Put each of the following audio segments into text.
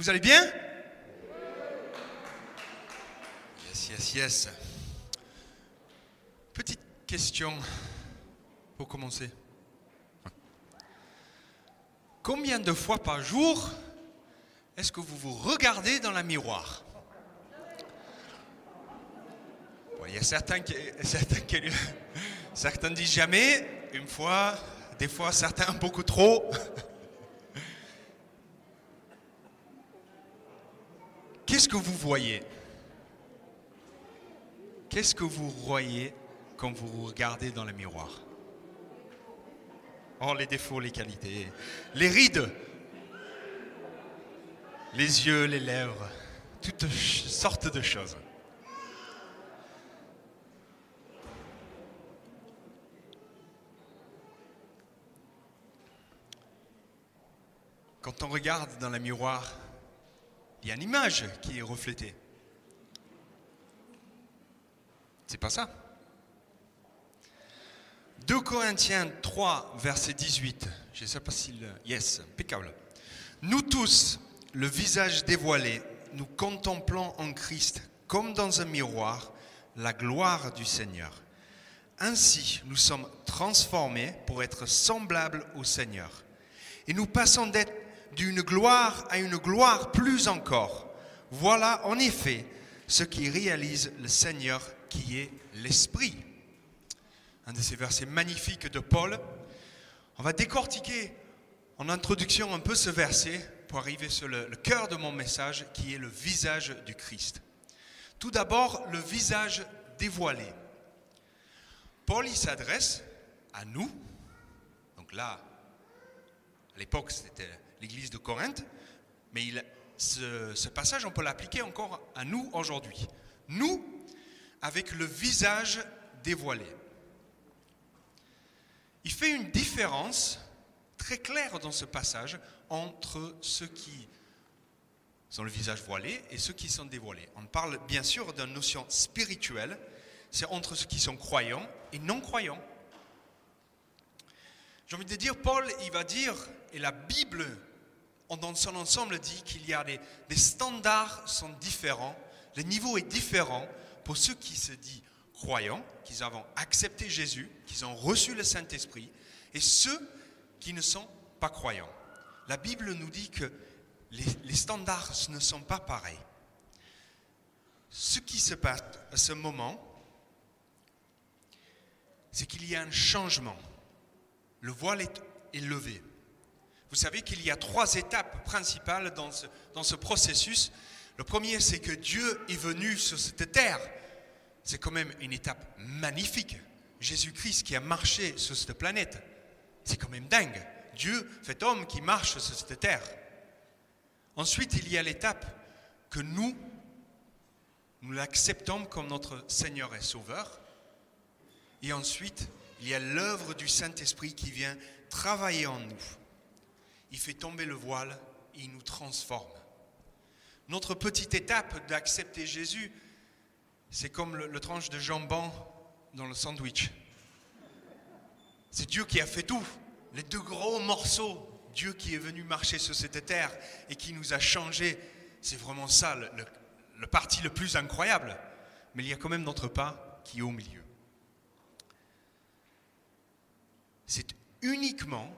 Vous allez bien? Yes, yes, yes. Petite question pour commencer. Combien de fois par jour est-ce que vous vous regardez dans la miroir? Il y a certains qui, certains qui- certains disent jamais, une fois, des fois certains beaucoup trop. Que vous voyez? Qu'est-ce que vous voyez quand vous regardez dans le miroir? Oh, les défauts, les qualités. Les rides. Les yeux, les lèvres. Toutes sortes de choses. Quand on regarde dans le miroir, il y a une image qui est reflétée. C'est pas ça. 2 Corinthiens 3, verset 18. Je ne sais pas si le... Yes, impeccable. Nous tous, le visage dévoilé, nous contemplons en Christ comme dans un miroir la gloire du Seigneur. Ainsi, nous sommes transformés pour être semblables au Seigneur. Et nous passons d'être d'une gloire à une gloire plus encore. Voilà en effet ce qui réalise le Seigneur qui est l'Esprit. Un de ces versets magnifiques de Paul. On va décortiquer en introduction un peu ce verset pour arriver sur le, cœur de mon message qui est le visage du Christ. Tout d'abord, le visage dévoilé. Paul, il s'adresse à nous. Donc là, à l'époque, c'était l'église de Corinthe, mais ce, ce passage, on peut l'appliquer encore à nous aujourd'hui. Nous, avec le visage dévoilé. Il fait une différence très claire dans ce passage entre ceux qui sont le visage voilé et ceux qui sont dévoilés. On parle bien sûr d'une notion spirituelle, c'est entre ceux qui sont croyants et non croyants. J'ai envie de dire, Paul, il va dire, et la Bible, dans son ensemble, dit qu'il y a des, standards différents, le niveau est différent pour ceux qui se disent croyants, qu'ils ont accepté Jésus, qu'ils ont reçu le Saint-Esprit, et ceux qui ne sont pas croyants. La Bible nous dit que les, standards ne sont pas pareils. Ce qui se passe à ce moment, c'est qu'il y a un changement. Le voile est levé. Vous savez qu'il y a trois étapes principales dans ce, dans ce processus. Le premier, c'est que Dieu est venu sur cette terre. C'est quand même une étape magnifique. Jésus-Christ qui a marché sur cette planète. C'est quand même dingue. Dieu fait homme qui marche sur cette terre. Ensuite, il y a l'étape que nous, nous l'acceptons comme notre Seigneur et Sauveur. Et ensuite, il y a l'œuvre du Saint-Esprit qui vient travailler en nous. Il fait tomber le voile il nous transforme. Notre petite étape d'accepter Jésus, c'est comme le, tranche de jambon dans le sandwich. C'est Dieu qui a fait tout. Les deux gros morceaux, Dieu qui est venu marcher sur cette terre et qui nous a changés, c'est vraiment ça le parti le plus incroyable. Mais il y a quand même notre pas qui est au milieu. C'est uniquement,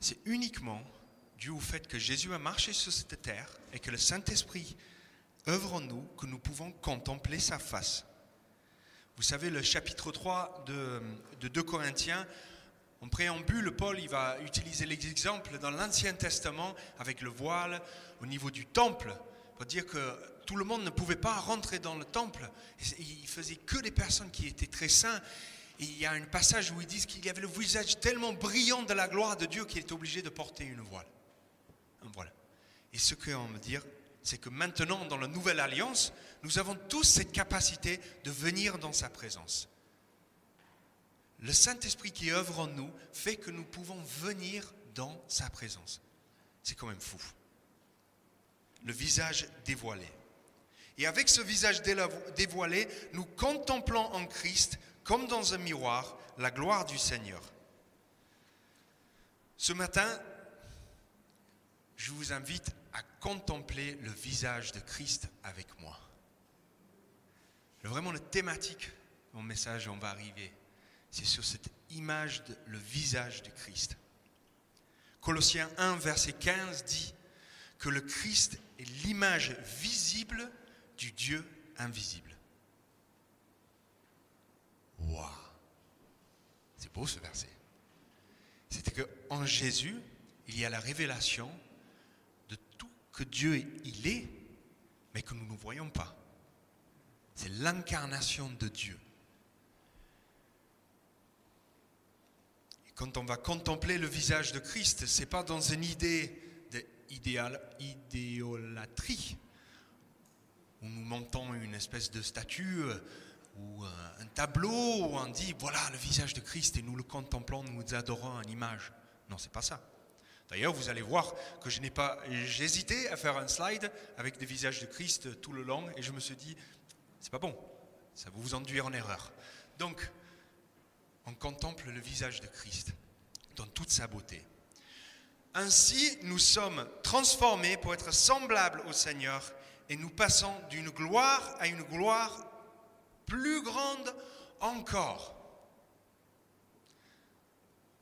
c'est uniquement dû au fait que Jésus a marché sur cette terre et que le Saint-Esprit œuvre en nous que nous pouvons contempler sa face. Vous savez, le chapitre 3 de, de 2 Corinthiens, en préambule, Paul il va utiliser l'exemple dans l'Ancien Testament avec le voile au niveau du temple, pour dire que tout le monde ne pouvait pas rentrer dans le temple. Il faisait que des personnes qui étaient très saints. Il y a un passage où ils disent qu'il y avait le visage tellement brillant de la gloire de Dieu qu'il était obligé de porter une voile. Un voile. Et ce qu'on veut dire, c'est que maintenant, dans la nouvelle alliance, nous avons tous cette capacité de venir dans sa présence. Le Saint-Esprit qui œuvre en nous fait que nous pouvons venir dans sa présence. C'est quand même fou. Le visage dévoilé. Et avec ce visage dévoilé, nous contemplons en Christ, comme dans un miroir, la gloire du Seigneur. Ce matin, je vous invite à contempler le visage de Christ avec moi. Vraiment, la thématique de mon message, on va arriver, c'est sur cette image le visage de Christ. Colossiens 1, verset 15 dit que le Christ est l'image visible du Dieu invisible. Waouh C'est beau ce verset. C'est qu'en Jésus, il y a la révélation de tout que Dieu il est, mais que nous ne voyons pas. C'est l'incarnation de Dieu. Et quand on va contempler le visage de Christ, ce n'est pas dans une idée d'idéolatrie, où nous montons une espèce de statue ou un tableau où on dit voilà le visage de Christ et nous le contemplons, nous adorons en image. Non, c'est pas ça. D'ailleurs, vous allez voir que je n'ai pas, j'hésitais à faire un slide avec des visages de Christ tout le long et je me suis dit c'est pas bon, ça va vous enduire en erreur. Donc, on contemple le visage de Christ dans toute sa beauté. Ainsi, nous sommes transformés pour être semblables au Seigneur et nous passons d'une gloire à une gloire plus grande encore.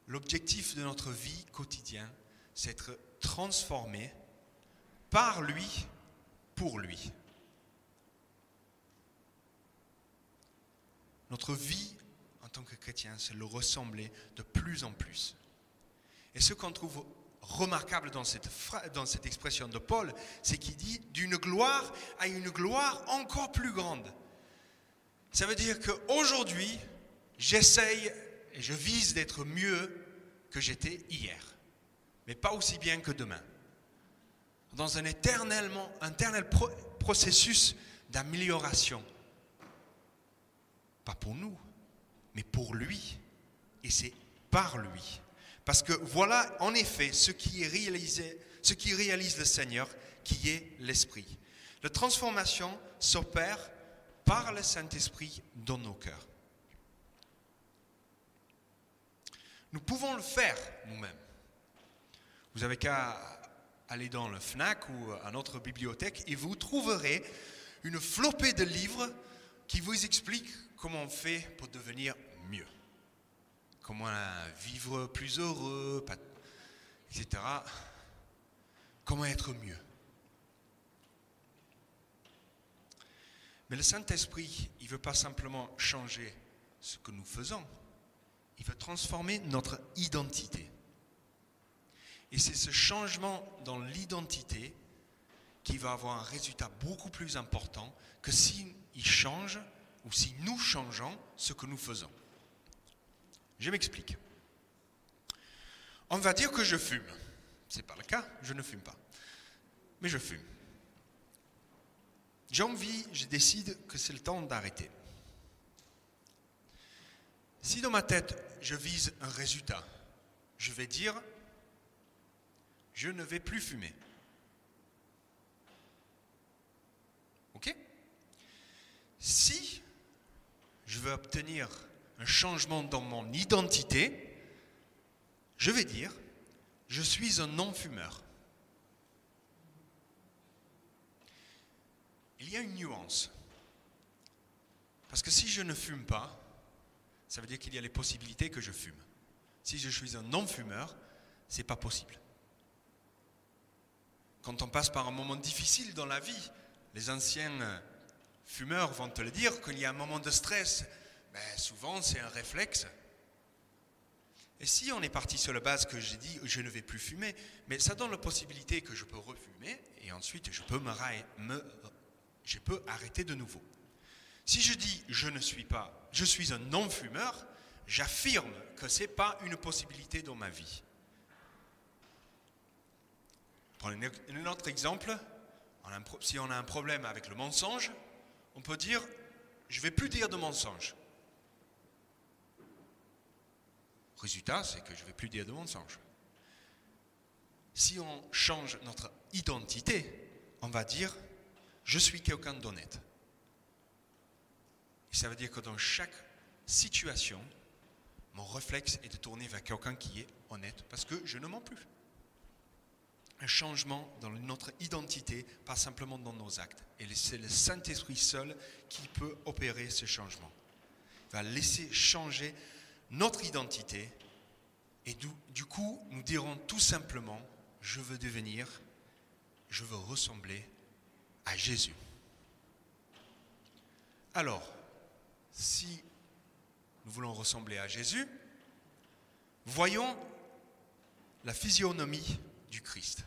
L'objectif de notre vie quotidienne, c'est être transformé par lui, pour lui. Notre vie en tant que chrétien, c'est le ressembler de plus en plus. Et ce qu'on trouve remarquable dans cette, dans cette expression de Paul, c'est qu'il dit d'une gloire à une gloire encore plus grande. Ça veut dire qu'aujourd'hui, j'essaye et je vise d'être mieux que j'étais hier, mais pas aussi bien que demain. Dans un éternellement, éternel processus d'amélioration. Pas pour nous, mais pour lui. Et c'est par lui. Parce que voilà en effet ce qui réalise le Seigneur, qui est l'Esprit. La transformation s'opère par le Saint-Esprit dans nos cœurs. Nous pouvons le faire nous-mêmes. Vous avez qu'à aller dans le FNAC ou à notre bibliothèque et vous trouverez une flopée de livres qui vous expliquent comment on fait pour devenir mieux. Comment vivre plus heureux, etc. Comment être mieux. Mais le Saint-Esprit, il ne veut pas simplement changer ce que nous faisons, il veut transformer notre identité. Et c'est ce changement dans l'identité qui va avoir un résultat beaucoup plus important que s'il change ou si nous changeons ce que nous faisons. Je m'explique. On va dire que je fume. Ce n'est pas le cas, je ne fume pas. Mais je fume. J'ai envie, je décide que c'est le temps d'arrêter. Si dans ma tête, je vise un résultat, je vais dire, je ne vais plus fumer. OK? Si je veux obtenir un changement dans mon identité, je vais dire, je suis un non-fumeur. Il y a une nuance. Parce que si je ne fume pas, ça veut dire qu'il y a les possibilités que je fume. Si je suis un non-fumeur, ce n'est pas possible. Quand on passe par un moment difficile dans la vie, les anciens fumeurs vont te le dire, qu'il y a un moment de stress, ben, souvent c'est un réflexe. Et si on est parti sur la base que j'ai dit je ne vais plus fumer, mais ça donne la possibilité que je peux refumer et ensuite je peux, me, je peux arrêter de nouveau. Si je dis je ne suis pas, je suis un non-fumeur, j'affirme que ce n'est pas une possibilité dans ma vie. Pour un autre exemple, si on a un problème avec le mensonge, on peut dire je ne vais plus dire de mensonge. Résultat, c'est que je ne vais plus dire de mensonge. Si on change notre identité, on va dire je suis quelqu'un d'honnête. Ça veut dire que dans chaque situation, mon réflexe est de tourner vers quelqu'un qui est honnête parce que je ne mens plus. un changement dans notre identité, pas simplement dans nos actes. Et c'est le Saint-Esprit seul qui peut opérer ce changement. Il va laisser changer notre identité. Et du coup, nous dirons tout simplement, je veux devenir, je veux ressembler à Jésus. Alors, si nous voulons ressembler à Jésus, voyons la physionomie du Christ.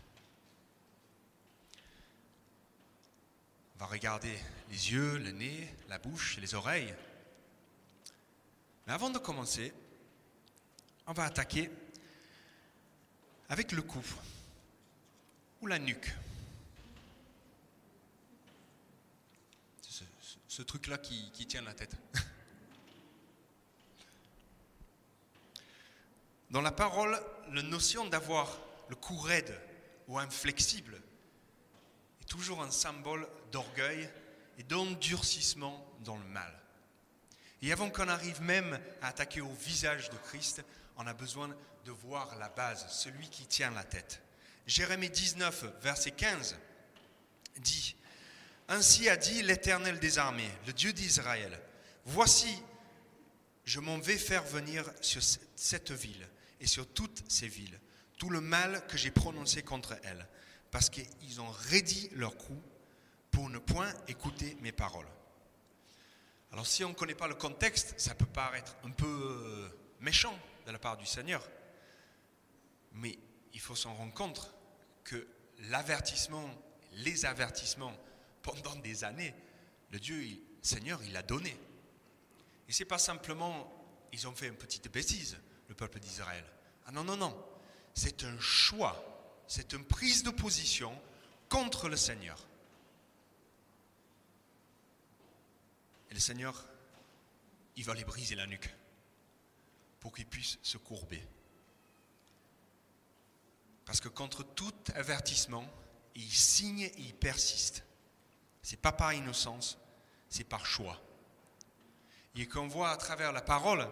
On va regarder les yeux, le nez, la bouche les oreilles. Mais avant de commencer, on va attaquer avec le cou ou la nuque. C'est ce, truc-là qui, qui tient la tête. Dans la parole, la notion d'avoir le cou raide ou inflexible est toujours un symbole d'orgueil et d'endurcissement dans le mal. Et avant qu'on arrive même à attaquer au visage de Christ, on a besoin de voir la base, celui qui tient la tête. Jérémie 19, verset 15 dit, Ainsi a dit l'Éternel des armées, le Dieu d'Israël, Voici, je m'en vais faire venir sur cette ville et sur toutes ces villes tout le mal que j'ai prononcé contre elles, parce qu'ils ont raidi leur cou pour ne point écouter mes paroles. Alors si on ne connaît pas le contexte, ça peut paraître un peu euh, méchant de la part du Seigneur, mais il faut s'en rendre compte que l'avertissement, les avertissements pendant des années, le Dieu, le Seigneur, il a donné. Et c'est pas simplement, ils ont fait une petite bêtise, le peuple d'Israël. Ah non, non, non. C'est un choix, c'est une prise de position contre le Seigneur. Et le Seigneur, il va les briser la nuque pour qu'ils puissent se courber. Parce que contre tout avertissement, il signe et il persiste. C'est pas par innocence, c'est par choix. Et qu'on voit à travers la parole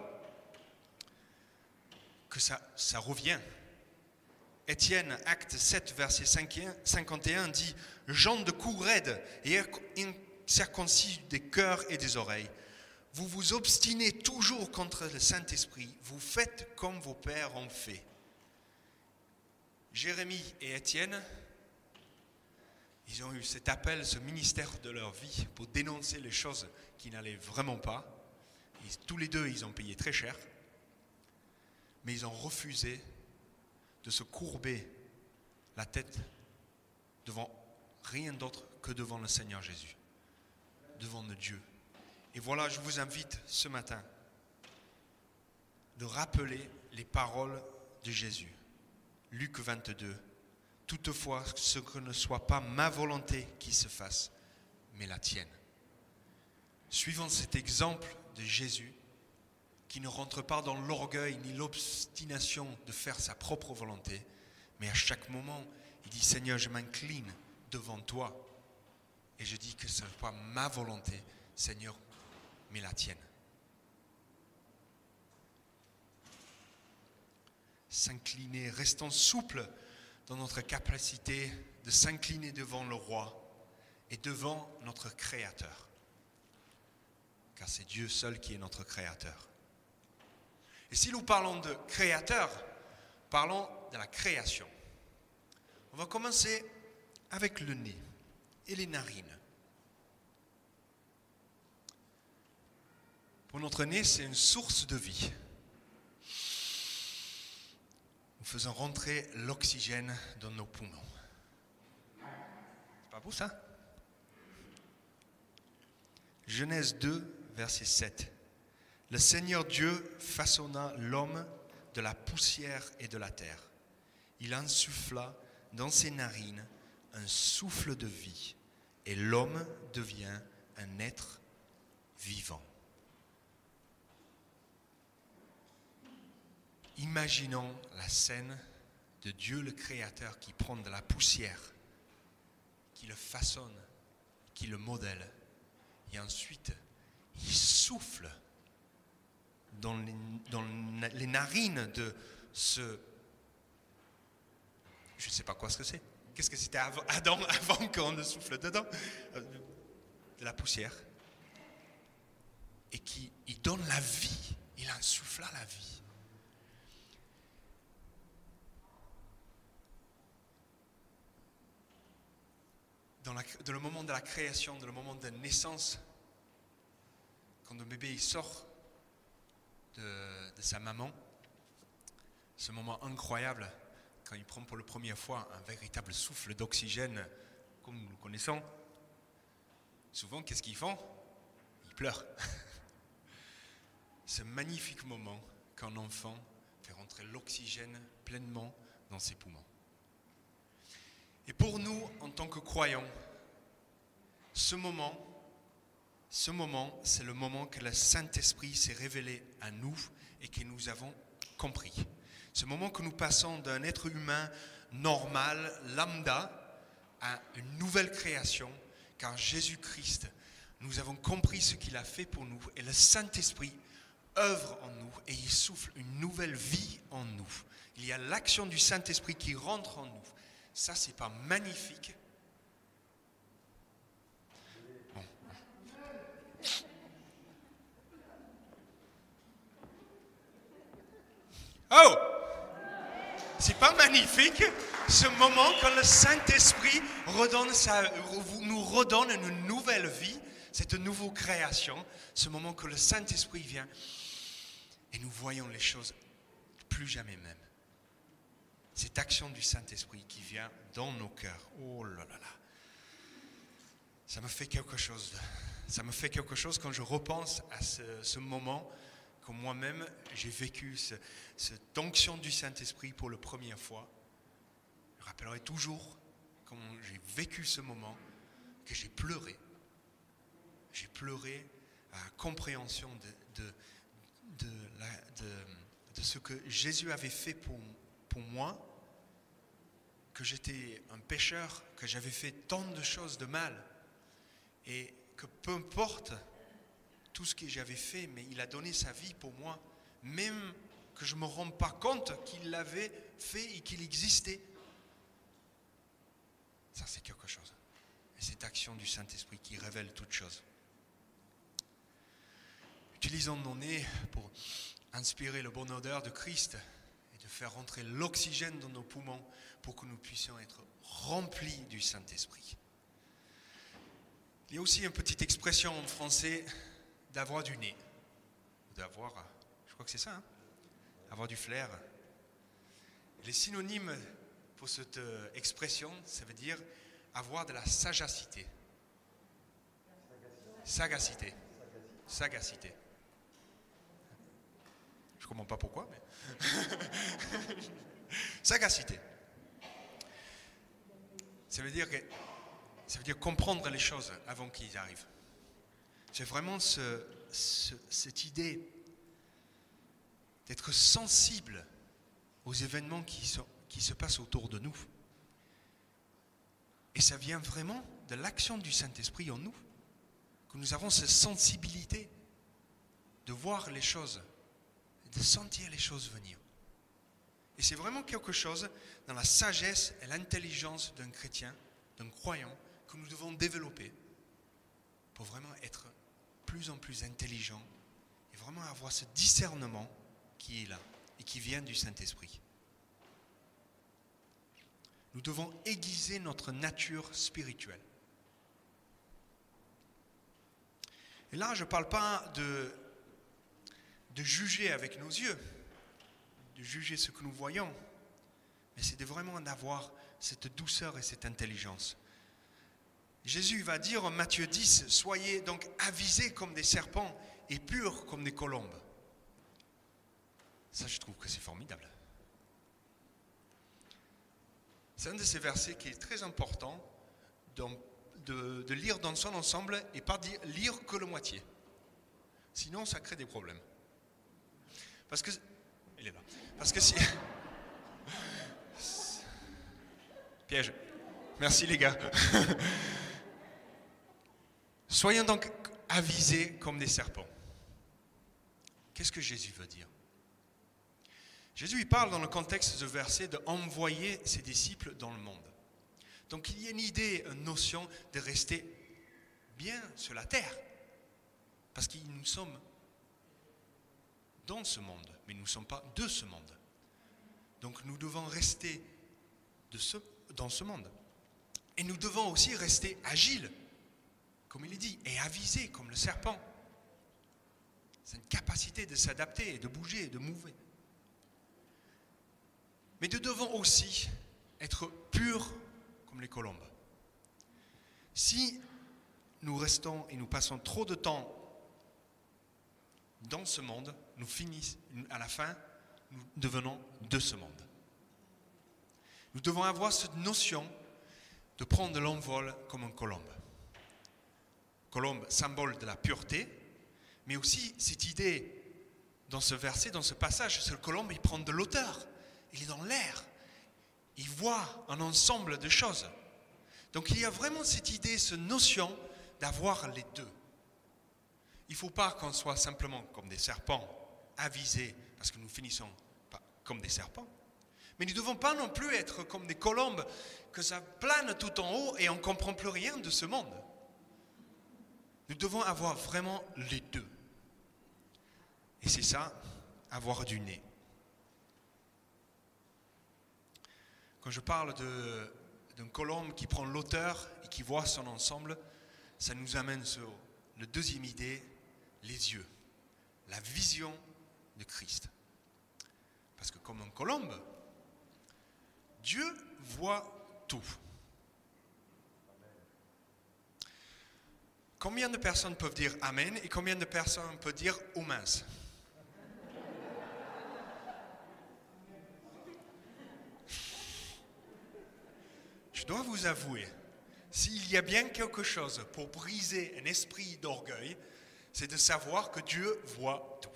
que ça, ça revient. Étienne, acte 7, verset 51, dit Jean de cou raide et circoncis des cœurs et des oreilles. Vous vous obstinez toujours contre le Saint-Esprit, vous faites comme vos pères ont fait. Jérémie et Étienne, ils ont eu cet appel, ce ministère de leur vie pour dénoncer les choses qui n'allaient vraiment pas. tous les deux, ils ont payé très cher, mais ils ont refusé de se courber la tête devant rien d'autre que devant le Seigneur Jésus, devant le Dieu. Et voilà, je vous invite ce matin de rappeler les paroles de Jésus. Luc 22. Toutefois, ce que ne soit pas ma volonté qui se fasse, mais la tienne. Suivant cet exemple de Jésus, qui ne rentre pas dans l'orgueil ni l'obstination de faire sa propre volonté, mais à chaque moment, il dit Seigneur, je m'incline devant toi et je dis que ce n'est pas ma volonté, Seigneur, mais la tienne. S'incliner, restons souples dans notre capacité de s'incliner devant le roi et devant notre Créateur. Car c'est Dieu seul qui est notre Créateur. Et si nous parlons de créateur, parlons de la création. On va commencer avec le nez et les narines. Pour notre nez, c'est une source de vie. Faisons rentrer l'oxygène dans nos poumons. C'est pas beau ça? Genèse 2, verset 7. Le Seigneur Dieu façonna l'homme de la poussière et de la terre. Il insuffla dans ses narines un souffle de vie et l'homme devient un être vivant. Imaginons la scène de Dieu le Créateur qui prend de la poussière, qui le façonne, qui le modèle, et ensuite il souffle dans les, narines de ce je ne sais pas quoi ce que c'est. Qu'est-ce que c'était avant qu'on ne souffle dedans? Euh, De la poussière. Et qui il donne la vie. Il insuffla la vie. Dans, le moment de la création, dans le moment de naissance, quand le bébé sort de, de sa maman, ce moment incroyable, quand il prend pour la première fois un véritable souffle d'oxygène, comme nous le connaissons, souvent, qu'est-ce qu'ils font? Ils pleurent. Ce magnifique moment qu'un enfant fait rentrer l'oxygène pleinement dans ses poumons. Et pour nous, en tant que croyants, ce moment, ce moment, c'est le moment que le Saint-Esprit s'est révélé à nous et que nous avons compris. Ce moment que nous passons d'un être humain normal, lambda, à une nouvelle création, car Jésus-Christ, nous avons compris ce qu'il a fait pour nous, et le Saint-Esprit œuvre en nous, et il souffle une nouvelle vie en nous. Il y a l'action du Saint-Esprit qui rentre en nous. Ça, c'est pas magnifique. Oh! C'est pas magnifique ce moment quand le Saint-Esprit nous redonne une nouvelle vie, cette nouvelle création, ce moment que le Saint-Esprit vient et nous voyons les choses plus jamais même. Cette action du Saint-Esprit qui vient dans nos cœurs. Oh là là là. Ça me fait quelque chose. Ça me fait quelque chose quand je repense à ce, moment moi-même j'ai vécu cette onction du Saint-Esprit pour la première fois. Je rappellerai toujours quand j'ai vécu ce moment que j'ai pleuré. J'ai pleuré à la compréhension de, ce que Jésus avait fait pour moi, que j'étais un pécheur, que j'avais fait tant de choses de mal, et que peu importe tout ce que j'avais fait, mais il a donné sa vie pour moi, même que je ne me rends pas compte qu'il l'avait fait et qu'il existait. Ça, c'est quelque chose. Et cette action du Saint-Esprit qui révèle toute chose. Utilisons nos nez pour inspirer le bon odeur de Christ et de faire rentrer l'oxygène dans nos poumons pour que nous puissions être remplis du Saint-Esprit. Il y a aussi une petite expression en français d'avoir du nez, d'avoir, je crois que c'est ça, hein, avoir du flair. Les synonymes pour cette euh, expression, ça veut dire avoir de la sagacité. Sagacité. Sagacité. Je ne comprends pas pourquoi, mais. sagacité. Ça veut dire que ça veut dire comprendre les choses avant qu'ils arrivent. C'est vraiment cette idée d'être sensible aux événements qui, qui se passent autour de nous. Et ça vient vraiment de l'action du Saint-Esprit en nous, que nous avons cette sensibilité de voir les choses, de sentir les choses venir. Et c'est vraiment quelque chose dans la sagesse et l'intelligence d'un chrétien, d'un croyant, que nous devons développer pour vraiment être plus en plus intelligent et vraiment avoir ce discernement qui est là et qui vient du Saint-Esprit. Nous devons aiguiser notre nature spirituelle. Et là, je ne parle pas de, de juger avec nos yeux, de juger ce que nous voyons, mais c'est de vraiment d'avoir cette douceur et cette intelligence. Jésus va dire en Matthieu 10, soyez donc avisés comme des serpents et purs comme des colombes. Ça, je trouve que c'est formidable. C'est un de ces versets qui est très important de, lire dans son ensemble et pas dire, lire que la moitié. Sinon, ça crée des problèmes. Parce que, il est là. Parce que si. Piège. Merci les gars. Soyons donc avisés comme des serpents. Qu'est-ce que Jésus veut dire? Jésus il parle dans le contexte de verset d'envoyer ses disciples dans le monde. Donc il y a une idée, une notion de rester bien sur la terre. Parce que nous sommes dans ce monde, mais nous ne sommes pas de ce monde. Donc nous devons rester de ce, dans ce monde. Et nous devons aussi rester agiles, comme il est dit, et avisés comme le serpent. C'est une capacité de s'adapter, de bouger, de mouver. Mais nous devons aussi être purs comme les colombes. Si nous restons et nous passons trop de temps dans ce monde, nous finissons, à la fin, nous devenons de ce monde. Nous devons avoir cette notion de prendre l'envol comme une colombe. Colombe, symbole de la pureté, mais aussi cette idée dans ce verset, dans ce passage, le colombe, il prend de l'auteur, il est dans l'air, il voit un ensemble de choses. Donc il y a vraiment cette idée, cette notion d'avoir les deux. Il ne faut pas qu'on soit simplement comme des serpents, avisés, parce que nous finissons comme des serpents. Mais nous ne devons pas non plus être comme des colombes, que ça plane tout en haut et on ne comprend plus rien de ce monde. Nous devons avoir vraiment les deux. Et c'est ça, avoir du nez. Quand je parle d'une colombe qui prend l'auteur et qui voit son ensemble, ça nous amène sur la deuxième idée, les yeux, la vision de Christ. Parce que comme une colombe, Dieu voit tout. Combien de personnes peuvent dire Amen et combien de personnes peuvent dire Oh Je dois vous avouer, s'il y a bien quelque chose pour briser un esprit d'orgueil, c'est de savoir que Dieu voit tout.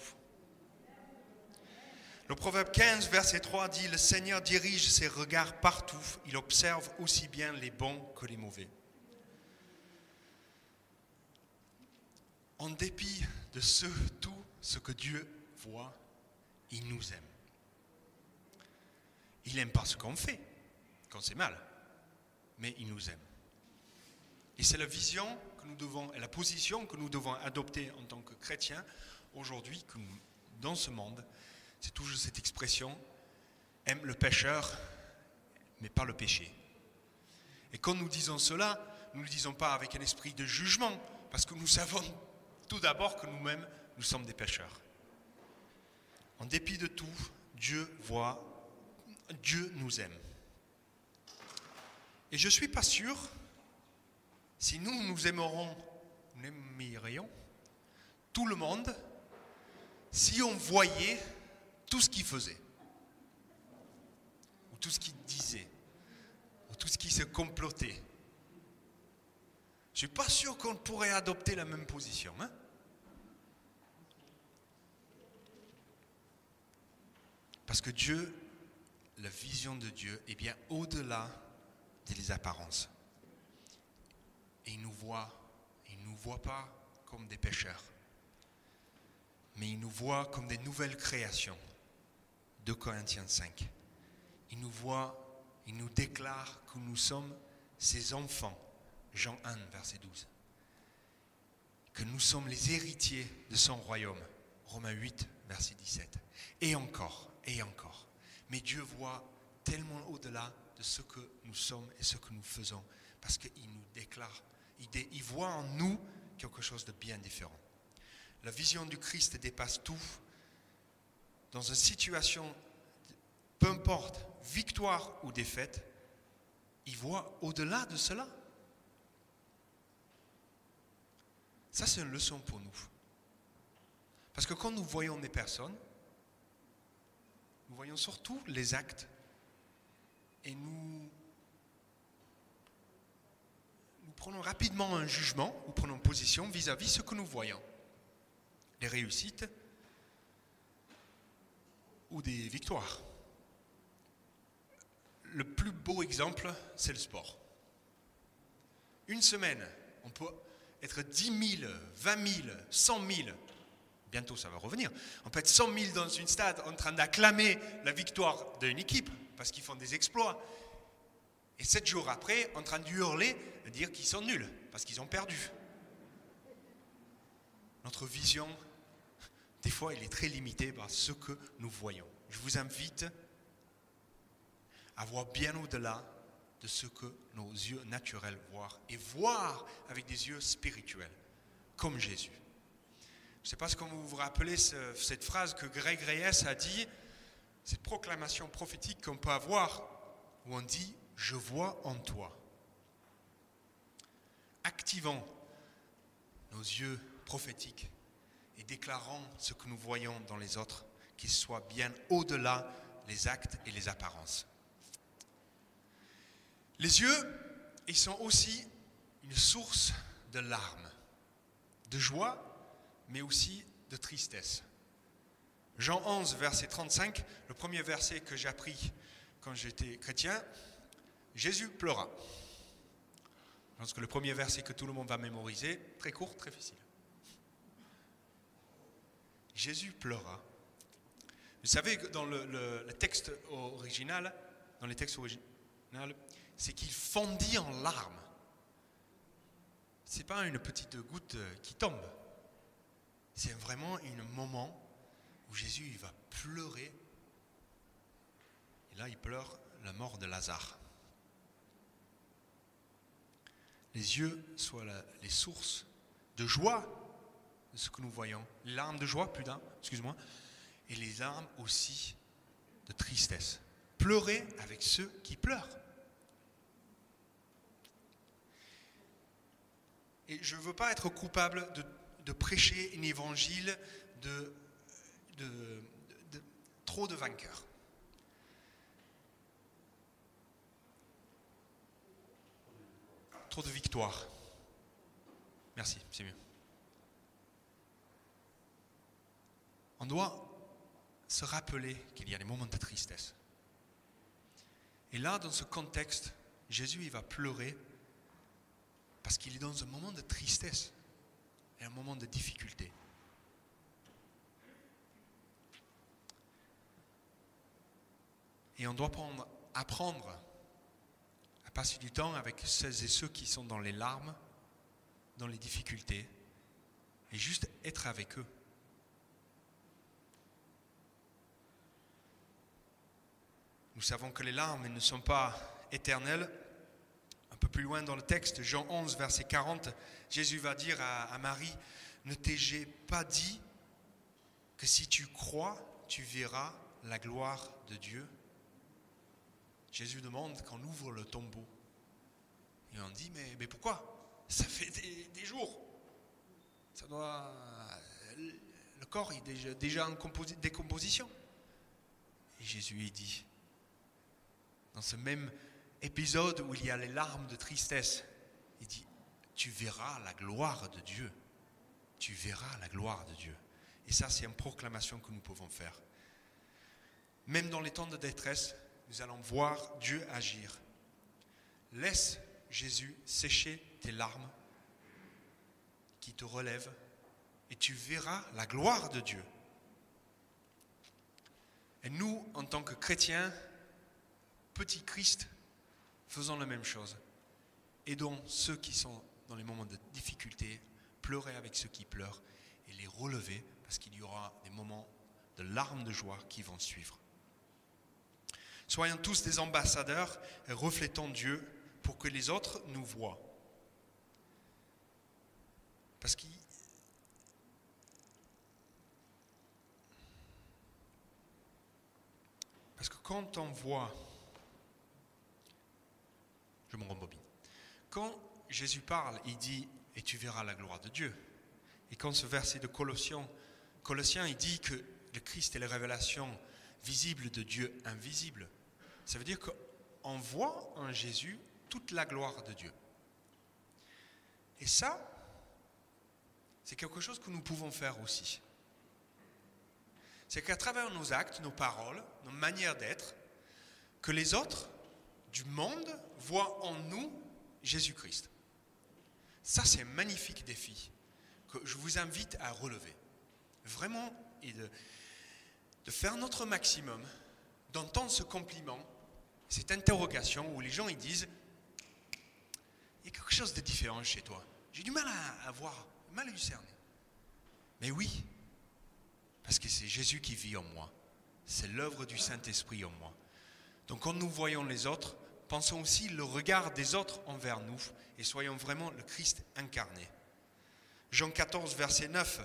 Le Proverbe 15, verset 3 dit, Le Seigneur dirige ses regards partout, il observe aussi bien les bons que les mauvais. En dépit de ce, tout ce que Dieu voit, il nous aime. Il n'aime pas ce qu'on fait, quand c'est mal, mais il nous aime. Et c'est la vision que nous devons, la position que nous devons adopter en tant que chrétiens aujourd'hui, dans ce monde, c'est toujours cette expression, aime le pécheur, mais pas le péché. Et quand nous disons cela, nous ne le disons pas avec un esprit de jugement, parce que nous savons tout d'abord que nous-mêmes, nous sommes des pécheurs. En dépit de tout, Dieu voit, Dieu nous aime. Et je ne suis pas sûr si nous, nous aimerons, nous aimerions tout le monde si on voyait tout ce qu'il faisait, ou tout ce qu'il disait, ou tout ce qui se complotait. Je ne suis pas sûr qu'on pourrait adopter la même position. Hein. Parce que Dieu, la vision de Dieu est bien au-delà des apparences. Et il nous voit, il ne nous voit pas comme des pécheurs, mais il nous voit comme des nouvelles créations. 2 Corinthiens 5. Il nous voit, il nous déclare que nous sommes ses enfants. Jean 1, verset 12. Que nous sommes les héritiers de son royaume. Romains 8, verset 17. Et encore, et encore. Mais Dieu voit tellement au-delà de ce que nous sommes et ce que nous faisons, parce qu'il nous déclare il, voit en nous quelque chose de bien différent. La vision du Christ dépasse tout. Dans une situation, peu importe, victoire ou défaite, il voit au-delà de cela. Ça, c'est une leçon pour nous. Parce que quand nous voyons des personnes, nous voyons surtout les actes et nous prenons rapidement un jugement ou prenons position vis-à-vis ce que nous voyons. Les réussites ou des victoires. Le plus beau exemple, c'est le sport. Une semaine, on peut être 10 000, 20 000, 100 000 bientôt ça va revenir. On peut être 100 000 dans une stade en train d'acclamer la victoire d'une équipe parce qu'ils font des exploits. Et sept jours après, en train de hurler, de dire qu'ils sont nuls parce qu'ils ont perdu. Notre vision, des fois, elle est très limitée par ce que nous voyons. Je vous invite à voir bien au-delà de ce que nos yeux naturels voient et voir avec des yeux spirituels, comme Jésus. Je ne sais pas si vous vous rappelez cette phrase que Greg Reyes a dit, cette proclamation prophétique qu'on peut avoir, où on dit Je vois en toi. Activons nos yeux prophétiques et déclarant ce que nous voyons dans les autres, qu'il soit bien au-delà les actes et les apparences. Les yeux, ils sont aussi une source de larmes, de joie, mais aussi de tristesse. Jean 11, verset 35, le premier verset que j'ai appris quand j'étais chrétien, Jésus pleura. Je pense que le premier verset que tout le monde va mémoriser, très court, très facile. Jésus pleura. Vous savez que dans le, texte original, dans les textes originaux, c'est qu'il fondit en larmes. Ce n'est pas une petite goutte qui tombe. C'est vraiment un moment où Jésus va pleurer. Et là, il pleure la mort de Lazare. Les yeux soient les sources de joie de ce que nous voyons. Les larmes de joie, plus d'un, excuse-moi. Et les larmes aussi de tristesse. Pleurer avec ceux qui pleurent. Et je ne veux pas être coupable de, prêcher un évangile de, de, trop de vainqueurs. Trop de victoires. Merci, c'est mieux. On doit se rappeler qu'il y a des moments de tristesse. Et là, dans ce contexte, Jésus, il va pleurer parce qu'il est dans un moment de tristesse et un moment de difficulté. Et on doit apprendre à passer du temps avec celles et ceux qui sont dans les larmes, dans les difficultés, et juste être avec eux. Nous savons que les larmes ne sont pas éternelles, peu plus loin dans le texte, Jean 11, verset 40, Jésus va dire à, Marie, ne t'ai-je pas dit que si tu crois, tu verras la gloire de Dieu? Jésus demande qu'on ouvre le tombeau. Et on dit, mais, pourquoi? Ça fait des, jours. Ça doit, le corps est déjà, en décomposition. Et Jésus dit, dans ce même épisode où il y a les larmes de tristesse, il dit, tu verras la gloire de Dieu. Tu verras la gloire de Dieu. Et ça, c'est une proclamation que nous pouvons faire. Même dans les temps de détresse, nous allons voir Dieu agir. Laisse Jésus sécher tes larmes qui te relèvent et tu verras la gloire de Dieu. Et nous, en tant que chrétiens, petit Christ, faisons la même chose. Aidons ceux qui sont dans les moments de difficulté, pleurer avec ceux qui pleurent et les relever parce qu'il y aura des moments de larmes de joie qui vont suivre. Soyons tous des ambassadeurs et reflétons Dieu pour que les autres nous voient. Parce que quand on voit je me rembobine. Quand Jésus parle, il dit Et tu verras la gloire de Dieu. Et quand ce verset de Colossiens, Colossiens, il dit que le Christ est la révélation visible de Dieu invisible. Ça veut dire qu'on voit en Jésus toute la gloire de Dieu. Et ça, c'est quelque chose que nous pouvons faire aussi. C'est qu'à travers nos actes, nos paroles, nos manières d'être, que les autres du monde voit en nous Jésus-Christ. Ça, c'est un magnifique défi que je vous invite à relever. vraiment et de, de faire notre maximum, d'entendre ce compliment, cette interrogation où les gens ils disent il y a quelque chose de différent chez toi. J'ai du mal à, à voir, mal à discerner. Mais oui, parce que c'est Jésus qui vit en moi. C'est l'œuvre du Saint-Esprit en moi. Donc quand nous voyons les autres, pensons aussi le regard des autres envers nous et soyons vraiment le Christ incarné. Jean 14, verset 9.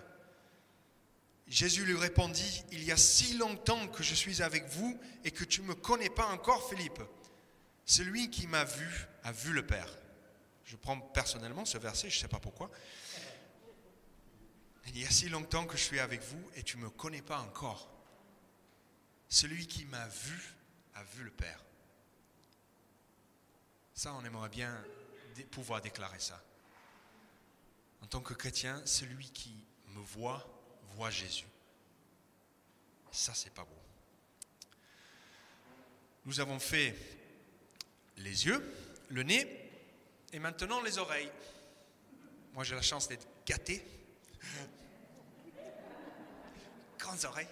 Jésus lui répondit, Il y a si longtemps que je suis avec vous et que tu ne me connais pas encore, Philippe. Celui qui m'a vu a vu le Père. Je prends personnellement ce verset, je ne sais pas pourquoi. Il y a si longtemps que je suis avec vous et tu ne me connais pas encore. Celui qui m'a vu a vu le Père. Ça, on aimerait bien pouvoir déclarer ça. En tant que chrétien, celui qui me voit, voit Jésus. Ça, c'est pas beau. Nous avons fait les yeux, le nez et maintenant les oreilles. Moi, j'ai la chance d'être gâté. Grandes oreilles.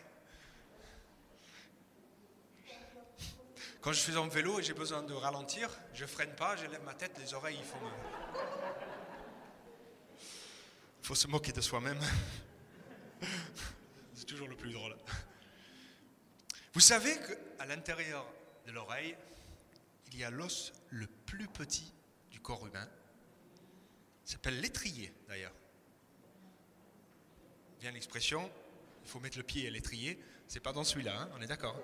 Quand je suis en vélo et j'ai besoin de ralentir, je freine pas, je lève ma tête, les oreilles, il faut me... Il faut se moquer de soi-même. C'est toujours le plus drôle. Vous savez qu'à l'intérieur de l'oreille, il y a l'os le plus petit du corps humain. Il s'appelle l'étrier d'ailleurs. Vient l'expression, il faut mettre le pied à l'étrier. C'est pas dans celui-là, hein, on est d'accord.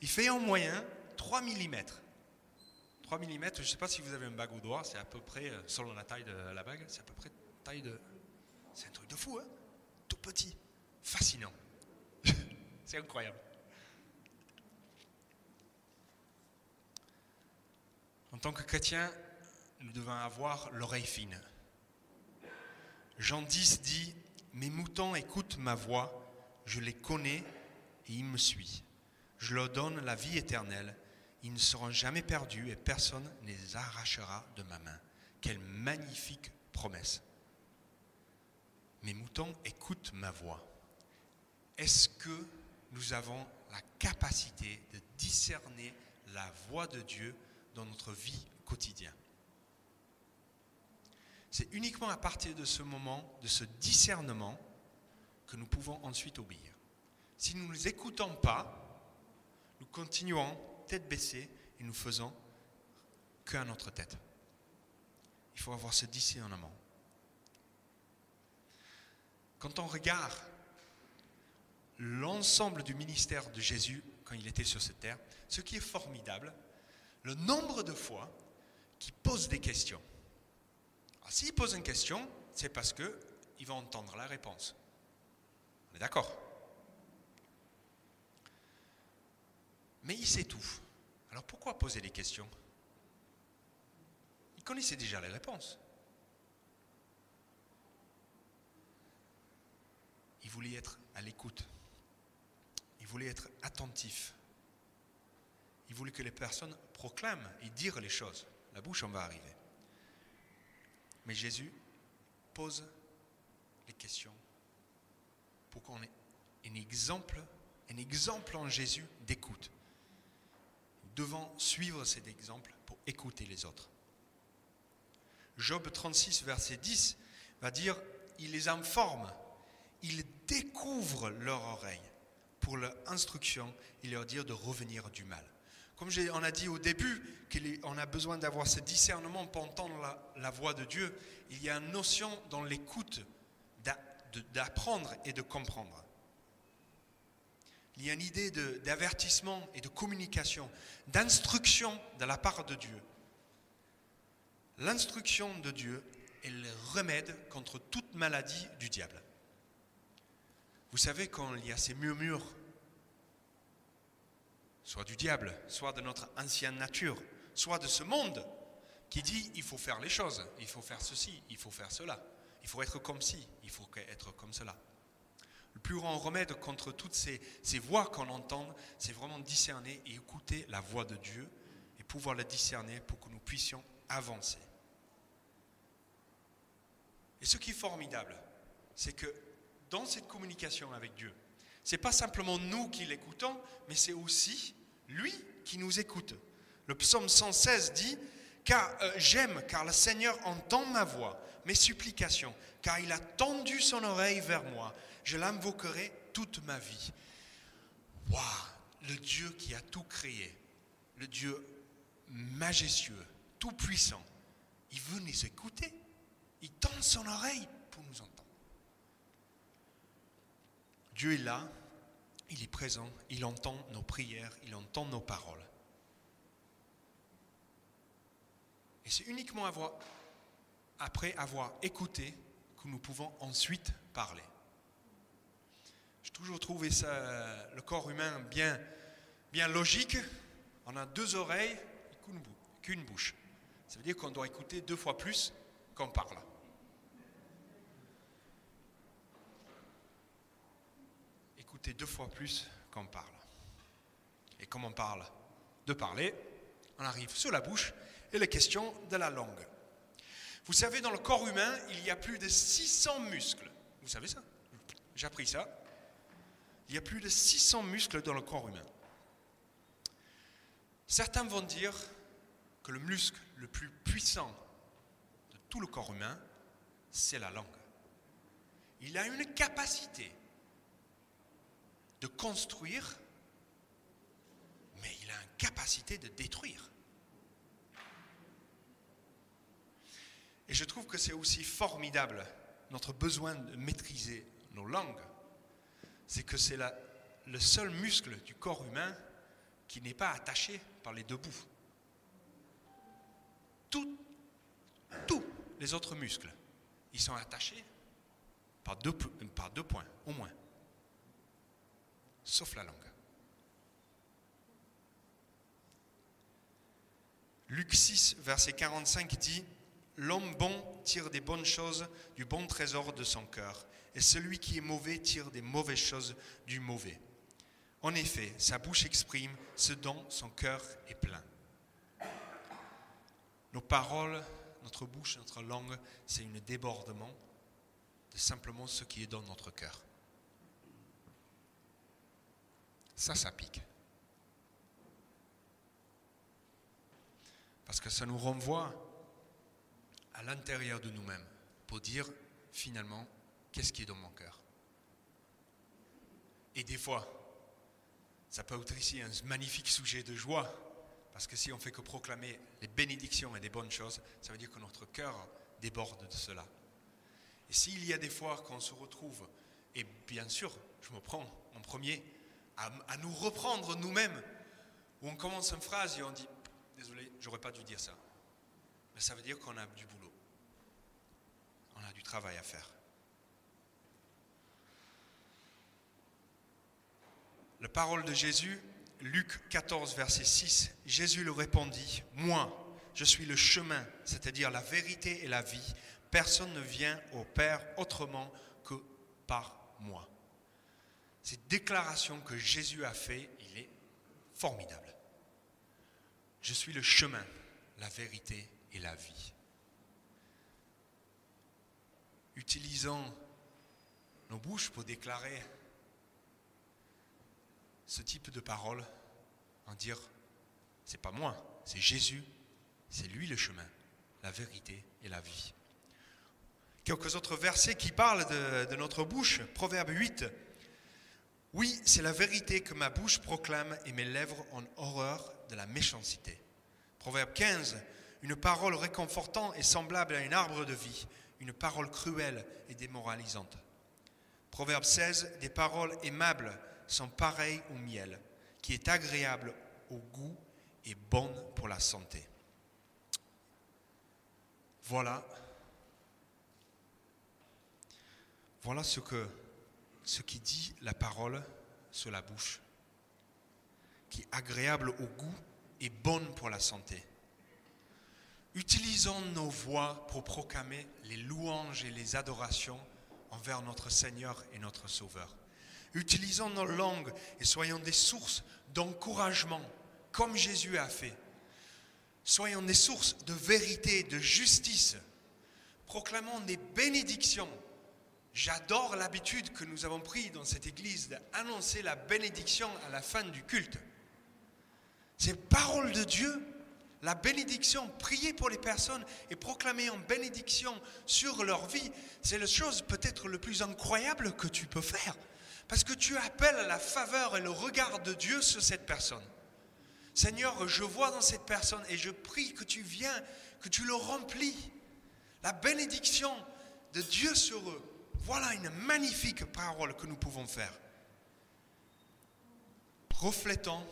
Il fait en moyenne 3 mm. 3 mm, je ne sais pas si vous avez une bague au doigt, c'est à peu près, euh, selon la taille de la bague, c'est à peu près taille de. C'est un truc de fou, hein Tout petit, fascinant. c'est incroyable. En tant que chrétien, nous devons avoir l'oreille fine. Jean 10 dit Mes moutons écoutent ma voix, je les connais et ils me suivent. Je leur donne la vie éternelle. Ils ne seront jamais perdus et personne ne les arrachera de ma main. Quelle magnifique promesse. Mes moutons écoutent ma voix. Est-ce que nous avons la capacité de discerner la voix de Dieu dans notre vie quotidienne? C'est uniquement à partir de ce moment, de ce discernement, que nous pouvons ensuite obéir. Si nous ne nous écoutons pas, nous continuons tête baissée et nous faisons qu'à notre tête. Il faut avoir ce discernement. Quand on regarde l'ensemble du ministère de Jésus quand il était sur cette terre, ce qui est formidable, le nombre de fois qu'il pose des questions. S'il pose une question, c'est parce qu'il va entendre la réponse. On est d'accord Mais il sait tout. Alors pourquoi poser des questions? Il connaissait déjà les réponses. Il voulait être à l'écoute. Il voulait être attentif. Il voulait que les personnes proclament et disent les choses. La bouche en va arriver. Mais Jésus pose les questions pour qu'on ait un exemple, un exemple en Jésus d'écoute devons suivre cet exemple pour écouter les autres. Job 36, verset 10 va dire, il les informe, il découvre leur oreille pour leur instruction et leur dire de revenir du mal. Comme on a dit au début qu'on a besoin d'avoir ce discernement pour entendre la, la voix de Dieu, il y a une notion dans l'écoute d'apprendre et de comprendre il y a une idée d'avertissement et de communication, d'instruction de la part de Dieu. L'instruction de Dieu est le remède contre toute maladie du diable. Vous savez, quand il y a ces murmures, soit du diable, soit de notre ancienne nature, soit de ce monde, qui dit il faut faire les choses, il faut faire ceci, il faut faire cela, il faut être comme ci, il faut être comme cela. Le plus grand remède contre toutes ces, voix qu'on entend, c'est vraiment discerner et écouter la voix de Dieu et pouvoir la discerner pour que nous puissions avancer. Et ce qui est formidable, c'est que dans cette communication avec Dieu, c'est pas simplement nous qui l'écoutons, mais c'est aussi lui qui nous écoute. Le psaume 116 dit car euh, j'aime, car le Seigneur entend ma voix, mes supplications, car il a tendu son oreille vers moi. Je l'invoquerai toute ma vie. Waouh, le Dieu qui a tout créé, le Dieu majestueux, tout puissant, il veut nous écouter. Il tend son oreille pour nous entendre. Dieu est là, il est présent, il entend nos prières, il entend nos paroles. Et c'est uniquement après avoir écouté que nous pouvons ensuite parler. J'ai toujours trouvé ça, le corps humain bien, bien logique. On a deux oreilles qu'une bouche. Ça veut dire qu'on doit écouter deux fois plus qu'on parle. Écouter deux fois plus qu'on parle. Et comme on parle de parler, on arrive sur la bouche et la question de la langue. Vous savez, dans le corps humain, il y a plus de 600 muscles. Vous savez ça? J'ai appris ça. Il y a plus de 600 muscles dans le corps humain. Certains vont dire que le muscle le plus puissant de tout le corps humain, c'est la langue. Il a une capacité de construire, mais il a une capacité de détruire. Et je trouve que c'est aussi formidable, notre besoin de maîtriser nos langues, c'est que c'est le seul muscle du corps humain qui n'est pas attaché par les deux bouts. Tous les autres muscles, ils sont attachés par deux, par deux points, au moins, sauf la langue. Luc 6, verset 45 dit, L'homme bon tire des bonnes choses du bon trésor de son cœur, et celui qui est mauvais tire des mauvaises choses du mauvais. En effet, sa bouche exprime ce dont son cœur est plein. Nos paroles, notre bouche, notre langue, c'est un débordement de simplement ce qui est dans notre cœur. Ça, ça pique. Parce que ça nous renvoie à l'intérieur de nous-mêmes pour dire finalement qu'est-ce qui est dans mon cœur. Et des fois, ça peut être ici un magnifique sujet de joie, parce que si on fait que proclamer les bénédictions et des bonnes choses, ça veut dire que notre cœur déborde de cela. Et s'il y a des fois qu'on se retrouve, et bien sûr, je me prends en premier, à, nous reprendre nous-mêmes, où on commence une phrase et on dit, désolé, j'aurais pas dû dire ça. Mais ça veut dire qu'on a du boulot. On a du travail à faire. La parole de Jésus, Luc 14, verset 6, Jésus le répondit, Moi, je suis le chemin, c'est-à-dire la vérité et la vie. Personne ne vient au Père autrement que par moi. Cette déclaration que Jésus a faite, il est formidable. Je suis le chemin, la vérité et la vie. Utilisons nos bouches pour déclarer ce type de parole, en dire, c'est pas moi, c'est Jésus, c'est lui le chemin, la vérité et la vie. Quelques autres versets qui parlent de notre bouche. Proverbe 8. Oui, c'est la vérité que ma bouche proclame et mes lèvres ont horreur de la méchanceté. Proverbe 15. Une parole réconfortante est semblable à un arbre de vie, une parole cruelle et démoralisante. Proverbe 16, des paroles aimables sont pareilles au miel, qui est agréable au goût et bonne pour la santé. Voilà. Voilà ce que ce qui dit la parole sur la bouche, qui est agréable au goût et bonne pour la santé. Utilisons nos voix pour proclamer les louanges et les adorations envers notre Seigneur et notre Sauveur. Utilisons nos langues et soyons des sources d'encouragement, comme Jésus a fait. Soyons des sources de vérité, de justice. Proclamons des bénédictions J'adore l'habitude que nous avons pris dans cette église d'annoncer la bénédiction à la fin du culte. C'est parole de Dieu, la bénédiction, prier pour les personnes et proclamer en bénédiction sur leur vie, c'est la chose peut-être le plus incroyable que tu peux faire. Parce que tu appelles la faveur et le regard de Dieu sur cette personne. Seigneur, je vois dans cette personne et je prie que tu viens, que tu le remplis. La bénédiction de Dieu sur eux. Voilà une magnifique parole que nous pouvons faire. Reflétons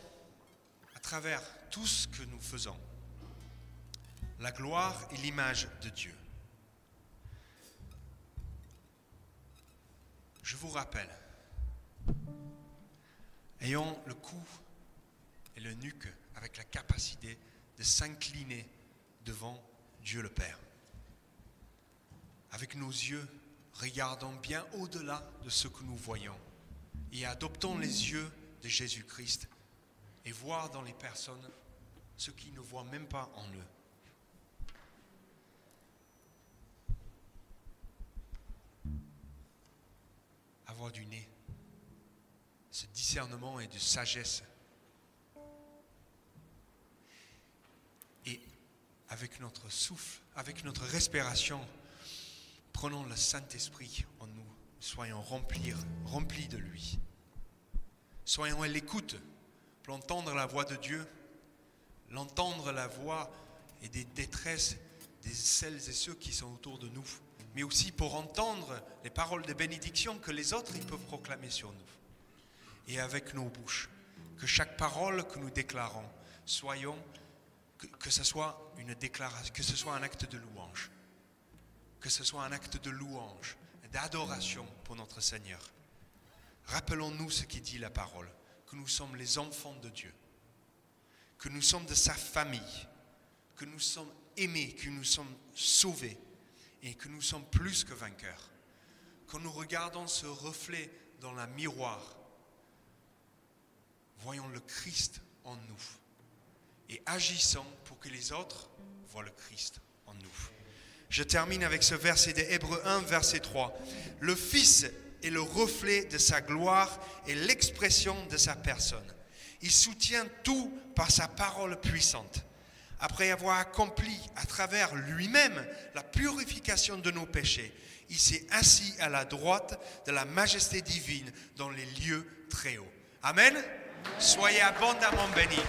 à travers tout ce que nous faisons la gloire et l'image de Dieu. Je vous rappelle, ayons le cou et le nuque avec la capacité de s'incliner devant Dieu le Père. Avec nos yeux regardons bien au-delà de ce que nous voyons et adoptons les yeux de Jésus-Christ et voir dans les personnes ce qu'ils ne voient même pas en eux. Avoir du nez, ce discernement et de sagesse. Et avec notre souffle, avec notre respiration, Prenons le Saint-Esprit en nous, soyons remplis, remplis de lui. Soyons à l'écoute pour entendre la voix de Dieu, l'entendre la voix et des détresses de celles et ceux qui sont autour de nous, mais aussi pour entendre les paroles de bénédiction que les autres peuvent proclamer sur nous. Et avec nos bouches, que chaque parole que nous déclarons, soyons que ce soit une déclaration, que ce soit un acte de louange que ce soit un acte de louange, d'adoration pour notre Seigneur. Rappelons-nous ce qui dit la parole, que nous sommes les enfants de Dieu, que nous sommes de sa famille, que nous sommes aimés, que nous sommes sauvés et que nous sommes plus que vainqueurs. Quand nous regardons ce reflet dans la miroir, voyons le Christ en nous et agissons pour que les autres voient le Christ en nous. Je termine avec ce verset de Hébreu 1, verset 3. Le Fils est le reflet de sa gloire et l'expression de sa personne. Il soutient tout par sa parole puissante. Après avoir accompli à travers lui-même la purification de nos péchés, il s'est assis à la droite de la majesté divine dans les lieux très hauts. Amen. Soyez abondamment bénis.